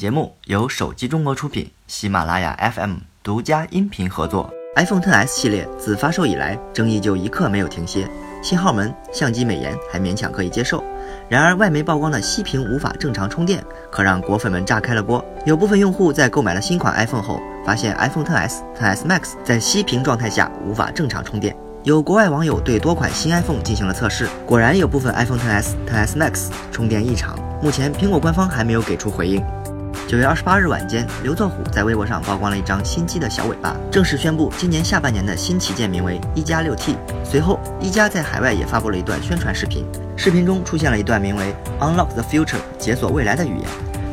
节目由手机中国出品，喜马拉雅 FM 独家音频合作。iPhone XS 系列自发售以来，争议就一刻没有停歇。信号门、相机美颜还勉强可以接受，然而外媒曝光的息屏无法正常充电，可让果粉们炸开了锅。有部分用户在购买了新款 iPhone 后，发现 iPhone XS、XS Max 在息屏状态下无法正常充电。有国外网友对多款新 iPhone 进行了测试，果然有部分 iPhone XS、XS Max 充电异常。目前苹果官方还没有给出回应。九月二十八日晚间，刘作虎在微博上曝光了一张新机的小尾巴，正式宣布今年下半年的新旗舰名为一加六 T。随后，一加在海外也发布了一段宣传视频，视频中出现了一段名为 “Unlock the Future” 解锁未来的语言，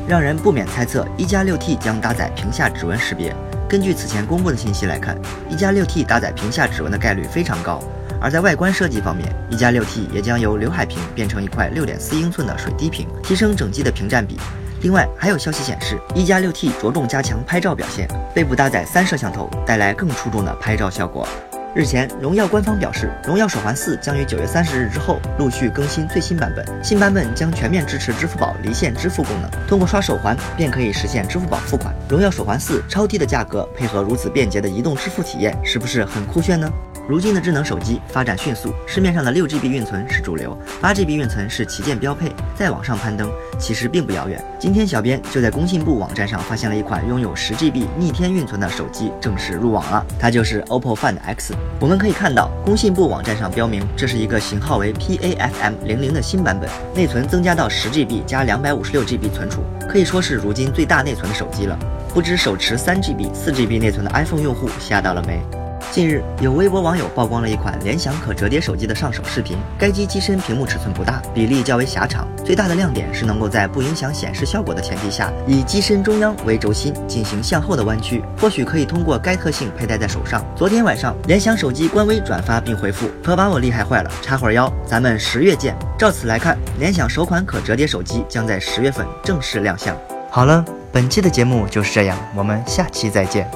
让人不免猜测一加六 T 将搭载屏下指纹识别。根据此前公布的信息来看，一加六 T 搭载屏下指纹的概率非常高。而在外观设计方面，一加六 T 也将由刘海屏变成一块六点四英寸的水滴屏，提升整机的屏占比。另外，还有消息显示，一加六 T 着重加强拍照表现，背部搭载三摄像头，带来更出众的拍照效果。日前，荣耀官方表示，荣耀手环四将于九月三十日之后陆续更新最新版本，新版本将全面支持支付宝离线支付功能，通过刷手环便可以实现支付宝付款。荣耀手环四超低的价格，配合如此便捷的移动支付体验，是不是很酷炫呢？如今的智能手机发展迅速，市面上的六 GB 运存是主流，八 GB 运存是旗舰标配，再往上攀登其实并不遥远。今天小编就在工信部网站上发现了一款拥有十 GB 逆天运存的手机正式入网了，它就是 OPPO Find X。我们可以看到，工信部网站上标明这是一个型号为 PAFM 零零的新版本，内存增加到十 GB 加两百五十六 GB 存储，可以说是如今最大内存的手机了。不知手持三 GB、四 GB 内存的 iPhone 用户吓到了没？近日，有微博网友曝光了一款联想可折叠手机的上手视频。该机机身屏幕尺寸不大，比例较为狭长，最大的亮点是能够在不影响显示效果的前提下，以机身中央为轴心进行向后的弯曲。或许可以通过该特性佩戴在手上。昨天晚上，联想手机官微转发并回复：“可把我厉害坏了，插会儿腰，咱们十月见。”照此来看，联想首款可折叠手机将在十月份正式亮相。好了，本期的节目就是这样，我们下期再见。